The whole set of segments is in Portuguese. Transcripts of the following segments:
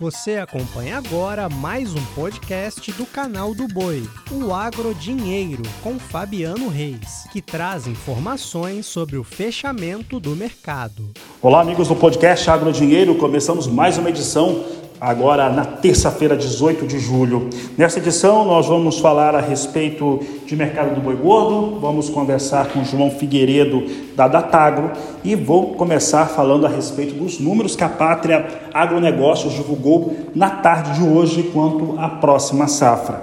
Você acompanha agora mais um podcast do canal do Boi, o Agro Dinheiro, com Fabiano Reis, que traz informações sobre o fechamento do mercado. Olá, amigos do podcast Agro Dinheiro. Começamos mais uma edição agora na terça-feira, 18 de julho. Nessa edição, nós vamos falar a respeito de mercado do boi gordo, vamos conversar com João Figueiredo da Datagro e vou começar falando a respeito dos números que a Pátria Agronegócios divulgou na tarde de hoje quanto à próxima safra.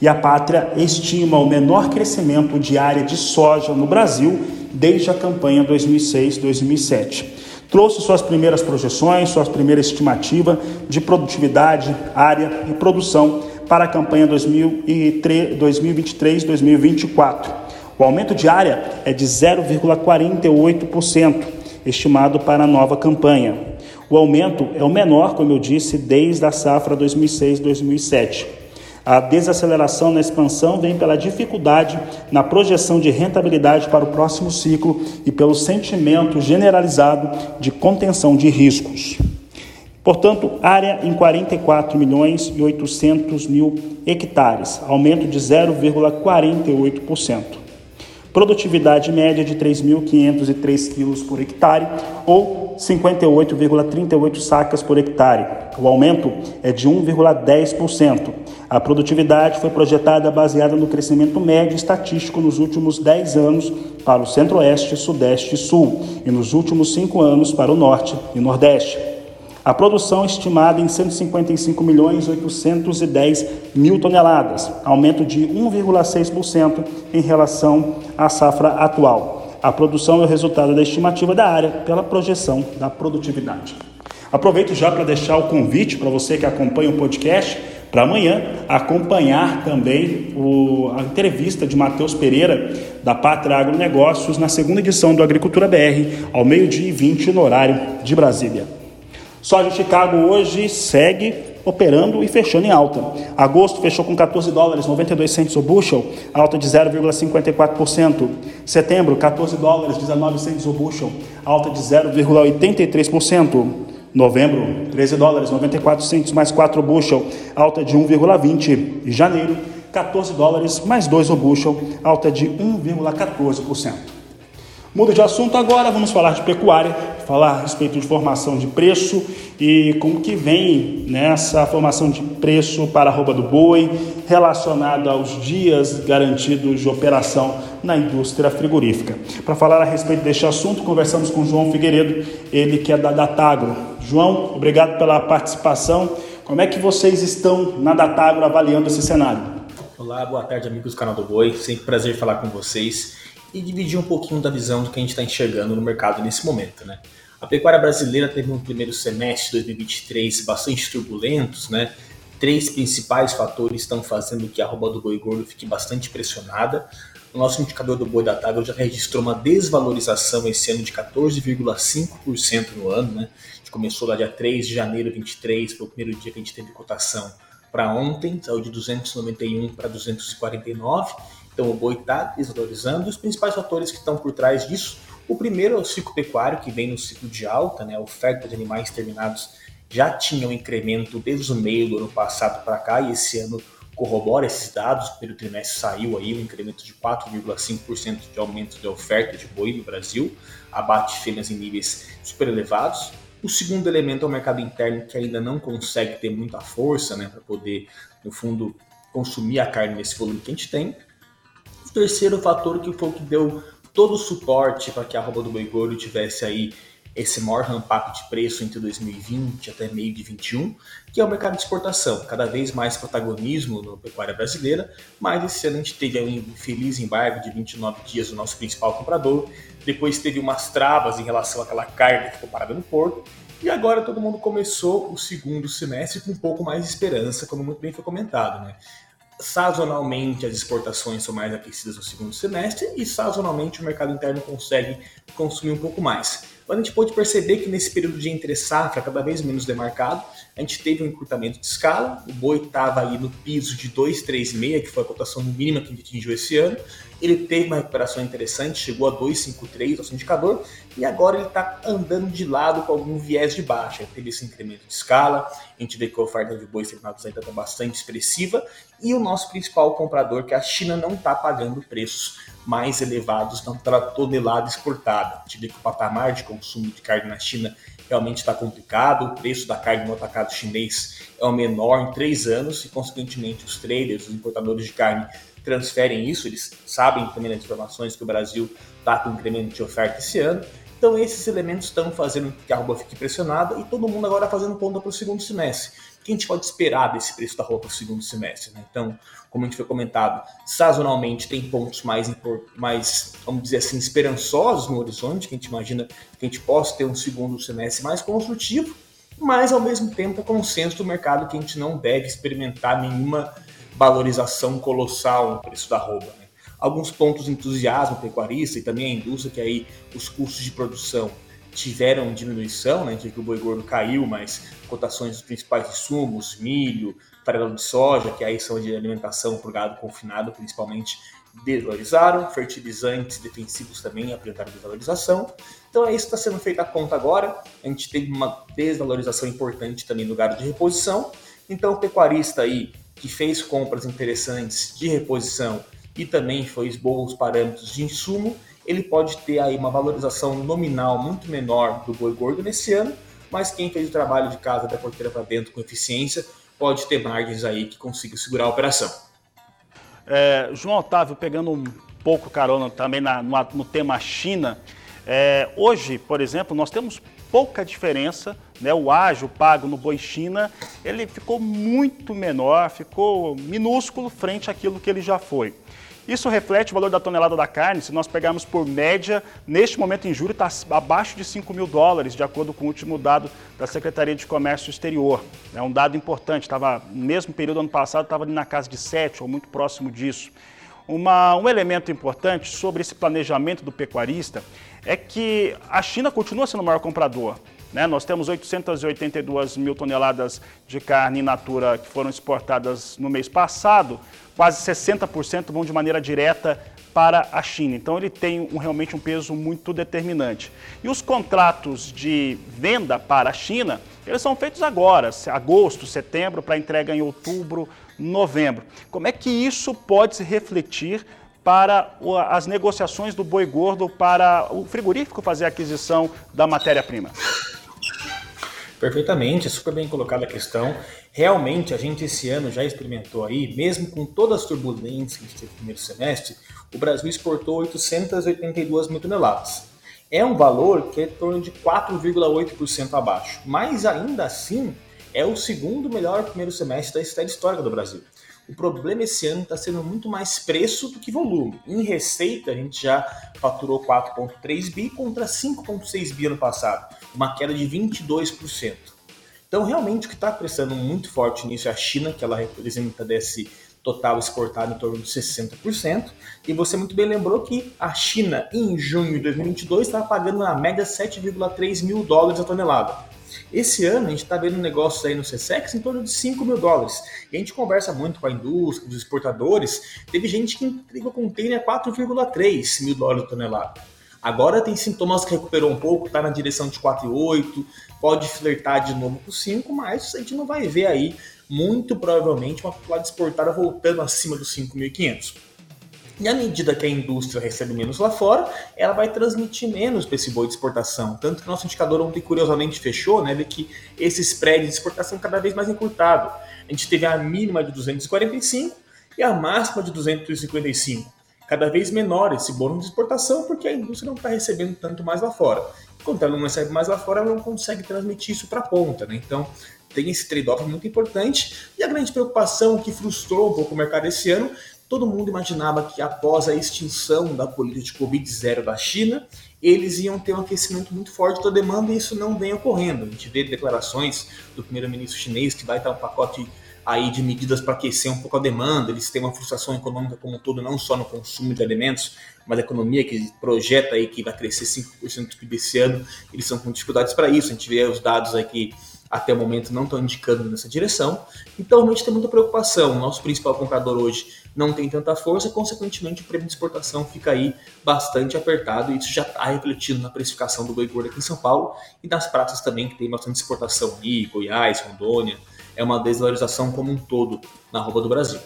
E a Pátria estima o menor crescimento de área de soja no Brasil desde a campanha 2006-2007 trouxe suas primeiras projeções, suas primeiras estimativas de produtividade, área e produção para a campanha 2023-2024. O aumento de área é de 0,48%, estimado para a nova campanha. O aumento é o menor, como eu disse, desde a safra 2006-2007. A desaceleração na expansão vem pela dificuldade na projeção de rentabilidade para o próximo ciclo e pelo sentimento generalizado de contenção de riscos. Portanto, área em 44 milhões e 800 mil hectares, aumento de 0,48%. Produtividade média de 3.503 quilos por hectare ou 58,38 sacas por hectare. O aumento é de 1,10%. A produtividade foi projetada baseada no crescimento médio estatístico nos últimos 10 anos para o Centro-Oeste, Sudeste e Sul e nos últimos 5 anos para o Norte e Nordeste. A produção estimada em 155 milhões 810 mil toneladas, aumento de 1,6% em relação à safra atual. A produção é o resultado da estimativa da área pela projeção da produtividade. Aproveito já para deixar o convite para você que acompanha o podcast para amanhã acompanhar também o, a entrevista de Matheus Pereira da Pátria Agronegócios na segunda edição do Agricultura BR, ao meio-dia e 20 no horário de Brasília. Soja Chicago hoje segue operando e fechando em alta. Agosto fechou com 14 dólares 92 centos o bushel, alta de 0,54%. Setembro, 14 dólares 19 centos o bushel, alta de 0,83%. Novembro, 13 dólares 94 centos mais 4 bushel, alta de 1,20%. E janeiro, 14 dólares mais 2 o bushel, alta de 1,14%. Muda de assunto agora, vamos falar de pecuária, falar a respeito de formação de preço e como que vem nessa formação de preço para a roupa do boi relacionada aos dias garantidos de operação na indústria frigorífica. Para falar a respeito deste assunto, conversamos com João Figueiredo, ele que é da Datagro. João, obrigado pela participação. Como é que vocês estão na Datagro avaliando esse cenário? Olá, boa tarde amigos do canal do Boi, sempre prazer falar com vocês e dividir um pouquinho da visão do que a gente está enxergando no mercado nesse momento, né? A pecuária brasileira teve um primeiro semestre de 2023 bastante turbulentos, né? Três principais fatores estão fazendo que a arroba do boi gordo fique bastante pressionada. O nosso indicador do boi da tábua já registrou uma desvalorização esse ano de 14,5% no ano, né? A gente começou lá dia 3 de janeiro de 23, foi o primeiro dia que a gente teve cotação para ontem, saiu de 291 para 249 então o boi está desvalorizando. Os principais fatores que estão por trás disso, o primeiro é o ciclo pecuário, que vem no ciclo de alta, né? a oferta de animais terminados já tinha um incremento desde o meio do ano passado para cá, e esse ano corrobora esses dados. Primeiro trimestre saiu aí um incremento de 4,5% de aumento de oferta de boi no Brasil, abate fêmeas em níveis super elevados. O segundo elemento é o mercado interno, que ainda não consegue ter muita força né, para poder, no fundo, consumir a carne nesse volume que a gente tem. O terceiro fator que foi o que deu todo o suporte para que a arroba do boi gordo tivesse aí esse maior ramp-up de preço entre 2020 até meio de 21, que é o mercado de exportação. Cada vez mais protagonismo na pecuária brasileira, mas esse ano a gente teve um infeliz embargo de 29 dias do nosso principal comprador, depois teve umas travas em relação àquela carne que ficou parada no porto, e agora todo mundo começou o segundo semestre com um pouco mais de esperança, como muito bem foi comentado, né? Sazonalmente as exportações são mais aquecidas no segundo semestre e sazonalmente o mercado interno consegue consumir um pouco mais. Mas a gente pode perceber que nesse período de entre safra, cada vez menos demarcado, a gente teve um encurtamento de escala, o boi estava aí no piso de 2,36, que foi a cotação mínima que a gente atingiu esse ano, ele teve uma recuperação interessante, chegou a 2,53 nosso indicador, e agora ele está andando de lado com algum viés de baixa. Teve esse incremento de escala, a gente vê que a oferta de bois terminados ainda está bastante expressiva, e o nosso principal comprador, que é a China, não está pagando preços mais elevados pela tonelada exportada. A gente vê que o patamar de consumo de carne na China realmente está complicado, o preço da carne no atacado chinês é o menor em três anos e, consequentemente, os traders, os importadores de carne transferem isso, eles sabem também das informações que o Brasil está com incremento de oferta esse ano. Então esses elementos estão fazendo que a arroba fique pressionada e todo mundo agora fazendo conta para o segundo semestre. O que a gente pode esperar desse preço da roupa para o segundo semestre? Né? Então, como a gente foi comentado, sazonalmente tem pontos mais, mais, vamos dizer assim, esperançosos no horizonte, que a gente imagina que a gente possa ter um segundo semestre mais construtivo, mas ao mesmo tempo é consenso do mercado que a gente não deve experimentar nenhuma valorização colossal no preço da roupa. Né? Alguns pontos de entusiasmo pecuarista e também a indústria, que aí os custos de produção tiveram diminuição, né? que o boi gordo caiu, mas cotações dos principais insumos, milho, farelo de soja, que aí são de alimentação o gado confinado, principalmente, desvalorizaram, fertilizantes defensivos também apresentaram desvalorização. Então é isso que está sendo feito a conta agora. A gente teve uma desvalorização importante também no gado de reposição. Então o pecuarista aí que fez compras interessantes de reposição e também fez bons parâmetros de insumo, ele pode ter aí uma valorização nominal muito menor do boi gordo nesse ano, mas quem fez o trabalho de casa da porteira para dentro com eficiência pode ter margens aí que consiga segurar a operação. É, João Otávio, pegando um pouco carona também na, no, no tema China, é, hoje, por exemplo, nós temos pouca diferença, né? O ágio pago no boi China, ele ficou muito menor, ficou minúsculo frente àquilo que ele já foi. Isso reflete o valor da tonelada da carne, se nós pegarmos por média, neste momento em julho está abaixo de 5 mil dólares, de acordo com o último dado da Secretaria de Comércio Exterior. É um dado importante, estava no mesmo período ano passado, estava na casa de 7 ou muito próximo disso. Uma, um elemento importante sobre esse planejamento do pecuarista é que a China continua sendo o maior comprador. Né? Nós temos 882 mil toneladas de carne in natura que foram exportadas no mês passado, quase 60% vão de maneira direta para a China. Então ele tem um, realmente um peso muito determinante. E os contratos de venda para a China, eles são feitos agora, agosto, setembro, para entrega em outubro, novembro. Como é que isso pode se refletir para as negociações do boi gordo para o frigorífico fazer a aquisição da matéria-prima? Perfeitamente, super bem colocada a questão. Realmente, a gente esse ano já experimentou aí, mesmo com todas as turbulências que a gente teve no primeiro semestre, o Brasil exportou 882 mil toneladas. É um valor que é em torno de 4,8% abaixo, mas ainda assim é o segundo melhor primeiro semestre da história histórica do Brasil. O problema esse ano está sendo muito mais preço do que volume. Em receita, a gente já faturou 4,3 bi contra 5,6 bi ano passado, uma queda de 22%. Então, realmente, o que está prestando muito forte nisso é a China, que ela representa desse total exportado em torno de 60%. E você muito bem lembrou que a China, em junho de 2022, estava pagando na média 7,3 mil dólares a tonelada. Esse ano a gente está vendo negócios aí no CSEX em torno de 5 mil dólares. E a gente conversa muito com a indústria, os exportadores. Teve gente que entregou container a 4,3 mil dólares a tonelada. Agora tem sintomas que recuperou um pouco, está na direção de 4,8, pode flertar de novo com 5, mas a gente não vai ver aí, muito provavelmente, uma população exportada voltando acima dos 5.500. E à medida que a indústria recebe menos lá fora, ela vai transmitir menos para esse boi de exportação. Tanto que nosso indicador ontem, curiosamente, fechou, né? De que esse spread de exportação é cada vez mais encurtado. A gente teve a mínima de 245 e a máxima de 255. Cada vez menor esse bônus de exportação, porque a indústria não está recebendo tanto mais lá fora. Quando ela não recebe mais lá fora, ela não consegue transmitir isso para a ponta, né? Então, tem esse trade-off muito importante. E a grande preocupação que frustrou um pouco o mercado esse ano Todo mundo imaginava que após a extinção da política de Covid-0 da China, eles iam ter um aquecimento muito forte da demanda e isso não vem ocorrendo. A gente vê declarações do primeiro-ministro chinês que vai dar um pacote aí de medidas para aquecer um pouco a demanda. Eles têm uma frustração econômica como um todo, não só no consumo de alimentos, mas a economia que projeta aí que vai crescer 5% do PIB esse ano, eles estão com dificuldades para isso. A gente vê os dados aqui até o momento não estão indicando nessa direção. Então, realmente tem muita preocupação. O nosso principal comprador hoje não tem tanta força, consequentemente, o prêmio de exportação fica aí bastante apertado e isso já está refletindo na precificação do boi gordo aqui em São Paulo e nas praças também, que tem bastante exportação aí, Goiás, Rondônia. É uma desvalorização como um todo na roupa do Brasil.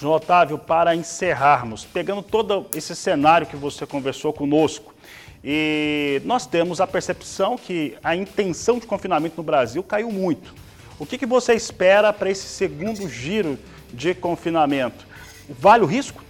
João Otávio, para encerrarmos, pegando todo esse cenário que você conversou conosco, e nós temos a percepção que a intenção de confinamento no Brasil caiu muito. O que, que você espera para esse segundo giro de confinamento? Vale o risco?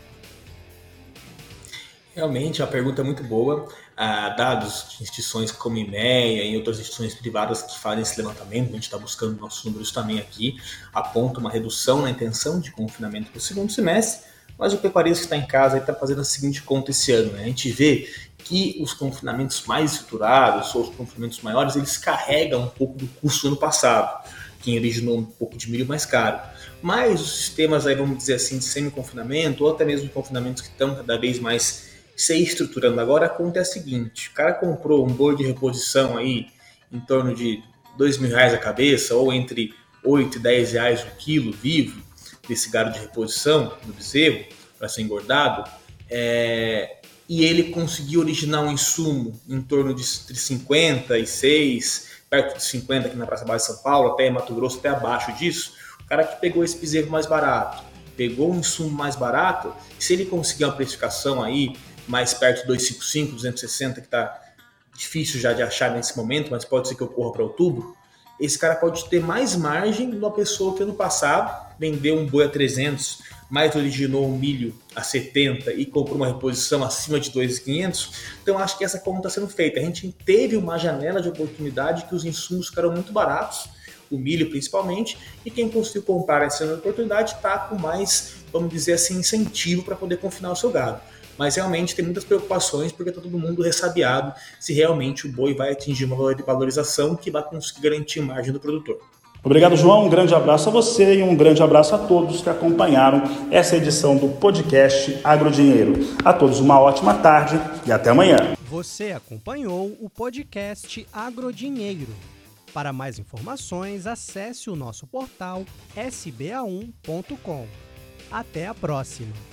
Realmente, a pergunta é muito boa. Ah, dados de instituições como IMEA e outras instituições privadas que fazem esse levantamento, a gente está buscando nossos números também aqui, aponta uma redução na intenção de confinamento para o segundo semestre, mas o pecuarista que está em casa está fazendo a seguinte conta esse ano. Né? A gente vê que os confinamentos mais estruturados, ou os confinamentos maiores, eles carregam um pouco do custo do ano passado, que originou um pouco de milho mais caro. Mas os sistemas, aí, vamos dizer assim, de semi-confinamento, ou até mesmo confinamentos que estão cada vez mais se estruturando agora, a conta é a seguinte, o cara comprou um boi de reposição aí em torno de dois mil reais a cabeça, ou entre 8 e 10 reais o quilo vivo desse gado de reposição do bezerro para ser engordado, é, e ele conseguiu originar um insumo em torno de 56, perto de 50 aqui na Praça Baixa de São Paulo, até Mato Grosso, até abaixo disso. O cara que pegou esse bezerro mais barato, pegou um insumo mais barato, se ele conseguir uma precificação aí mais perto de 255, 260, que está difícil já de achar nesse momento, mas pode ser que ocorra para outubro, esse cara pode ter mais margem de uma pessoa que ano passado vendeu um boi a 300, mas originou um milho a 70 e comprou uma reposição acima de 2.500, então acho que essa conta está sendo feita. A gente teve uma janela de oportunidade que os insumos ficaram muito baratos, o milho principalmente, e quem conseguiu comprar essa oportunidade está com mais, vamos dizer assim, incentivo para poder confinar o seu gado. Mas realmente tem muitas preocupações porque está todo mundo ressabiado se realmente o boi vai atingir uma valorização que vai conseguir garantir margem do produtor. Obrigado, João. Um grande abraço a você e um grande abraço a todos que acompanharam essa edição do podcast Agrodinheiro. A todos uma ótima tarde e até amanhã. Você acompanhou o podcast Agrodinheiro. Para mais informações, acesse o nosso portal sba1.com. Até a próxima!